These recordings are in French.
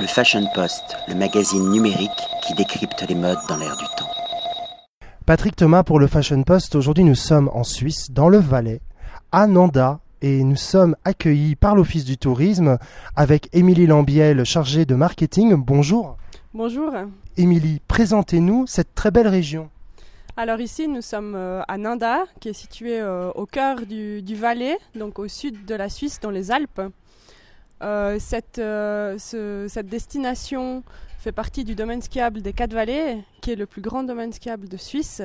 Le Fashion Post, le magazine numérique qui décrypte les modes dans l'air du temps. Patrick Thomas pour le Fashion Post. Aujourd'hui, nous sommes en Suisse, dans le Valais, à Nanda, et nous sommes accueillis par l'Office du tourisme avec Émilie Lambiel, chargée de marketing. Bonjour. Bonjour. Émilie, présentez-nous cette très belle région. Alors ici, nous sommes euh, à Nanda, qui est situé euh, au cœur du, du Valais, donc au sud de la Suisse, dans les Alpes. Euh, cette, euh, ce- cette destination fait partie du domaine skiable des Quatre Vallées, qui est le plus grand domaine skiable de Suisse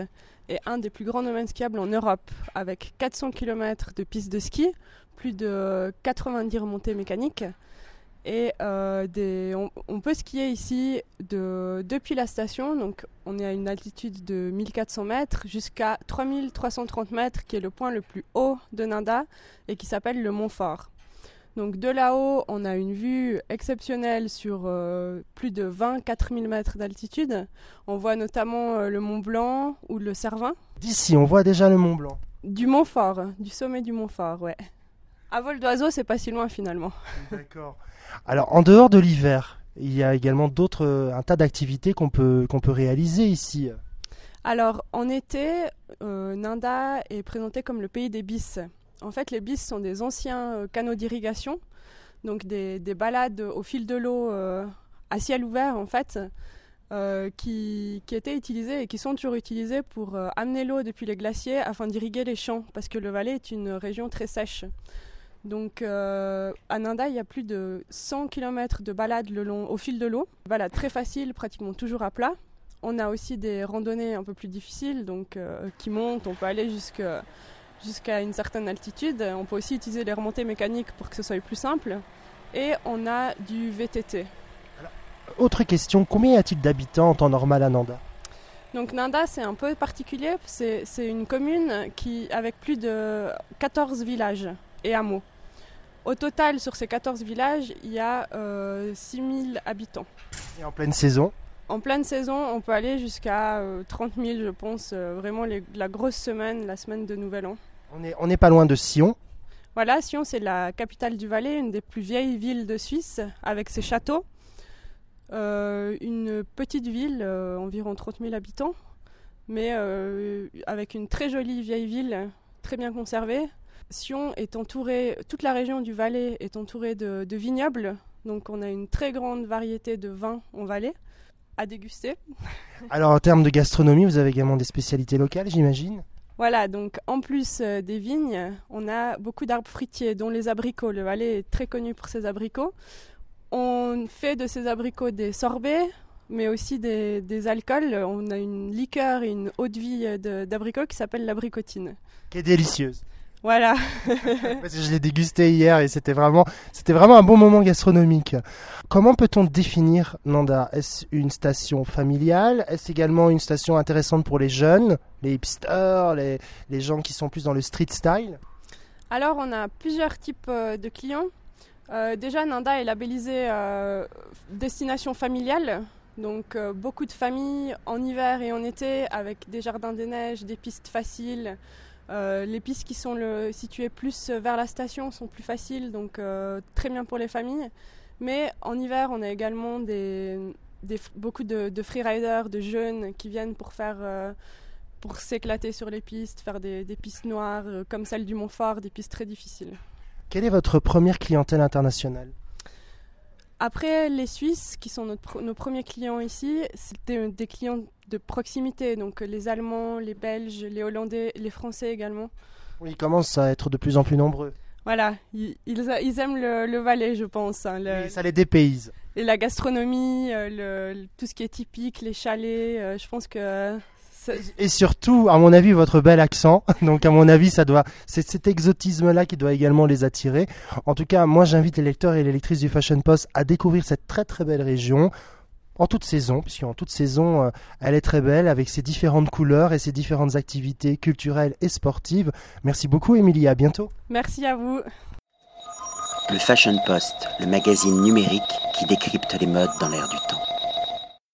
et un des plus grands domaines skiables en Europe, avec 400 km de pistes de ski, plus de 90 remontées mécaniques. Et euh, on, peut skier ici de, depuis la station, donc on est à une altitude de 1400 mètres jusqu'à 3330 mètres, qui est le point le plus haut de Nanda et qui s'appelle le Mont Fort. Donc de là-haut, on a une vue exceptionnelle sur euh, plus de 24 000 mètres d'altitude. On voit notamment euh, le Mont Blanc ou le Cervin. D'ici, on voit déjà le Mont Blanc. Du Mont Fort, du sommet du Mont Fort, ouais. À vol d'oiseau, c'est pas si loin finalement. D'accord. Alors, en dehors de l'hiver, il y a également d'autres, euh, un tas d'activités qu'on peut, qu'on peut réaliser ici. Alors en été, euh, Nanda est présenté comme le pays des bis. En fait, les bis sont des anciens euh, canaux d'irrigation, donc des, des balades au fil de l'eau euh, à ciel ouvert en fait, euh, qui, étaient utilisés et qui sont toujours utilisés pour amener l'eau depuis les glaciers afin d'irriguer les champs, parce que le Valais est une région très sèche. Donc à Nanda, il y a plus de 100 km de balades le long, au fil de l'eau. Balades très faciles, pratiquement toujours à plat. On a aussi des randonnées un peu plus difficiles, donc qui montent. On peut aller jusque- jusqu'à une certaine altitude. On peut aussi utiliser les remontées mécaniques pour que ce soit plus simple. Et on a du VTT. Autre question, combien y a-t-il d'habitants en temps normal à Nanda? Donc Nanda, c'est un peu particulier. C'est c'est une commune qui, avec plus de 14 villages et hameaux. Au total, sur ces 14 villages, il y a euh, 6000 habitants. Et en pleine saison? En pleine saison, on peut aller jusqu'à euh, 30 000, je pense, euh, vraiment les- la grosse semaine, la semaine de Nouvel An. On n'est on n'est pas loin de Sion. Voilà, Sion, c'est la capitale du Valais, une des plus vieilles villes de Suisse, avec ses châteaux. Euh, une petite ville, euh, environ 30 000 habitants, mais euh, avec une très jolie vieille ville, très bien conservée. Sion est entourée, toute la région du Valais est entourée de, de vignobles, donc on a une très grande variété de vins en Valais à déguster. Alors, en termes de gastronomie, vous avez également des spécialités locales, j'imagine Voilà, donc en plus euh, des vignes, on a beaucoup d'arbres fruitiers, dont les abricots. Le Valais est très connu pour ses abricots. On fait de ces abricots des sorbets, mais aussi des, des alcools. On a une liqueur et une eau de vie euh, d'abricots qui s'appelle l'abricotine. Qui est délicieuse. Voilà. Parce que je l'ai dégusté hier et c'était vraiment, c'était vraiment un bon moment gastronomique. Comment peut-on définir Nanda? Est-ce une station familiale? Est-ce également une station intéressante pour les jeunes, les hipsters, les, les gens qui sont plus dans le street style? Alors, on a plusieurs types euh, de clients. Euh, déjà, Nanda est labellisé euh, destination familiale. Donc, euh, beaucoup de familles en hiver et en été avec des jardins des neiges, des pistes faciles. Euh, les pistes qui sont le- situées plus vers la station sont plus faciles, donc euh, très bien pour les familles. Mais en hiver, on a également des, des- beaucoup de, de freeriders, de jeunes qui viennent pour faire euh, pour s'éclater sur les pistes, faire des, des pistes noires comme celle du Montfort, des pistes très difficiles. Quelle est votre première clientèle internationale? Après, les Suisses, qui sont notre nos premiers clients ici, c'était des clients de proximité, donc euh, les Allemands, les Belges, les Hollandais, les Français également. Oui, ils commencent à être de plus en plus nombreux. Voilà, ils, aiment le, le Valais, je pense. hein, le- ça les dépayse. et la gastronomie, euh, le, tout ce qui est typique, les chalets, euh, je pense que... Et surtout, à mon avis, votre bel accent. Donc, à mon avis, ça doit, c'est cet exotisme-là qui doit également les attirer. En tout cas, moi, j'invite les lecteurs et les lectrices du Fashion Post à découvrir cette très très belle région en toute saison, puisqu'en toute saison, euh, elle est très belle avec ses différentes couleurs et ses différentes activités culturelles et sportives. Merci beaucoup, Émilie. À bientôt. Merci à vous. Le Fashion Post, le magazine numérique qui décrypte les modes dans l'air du temps.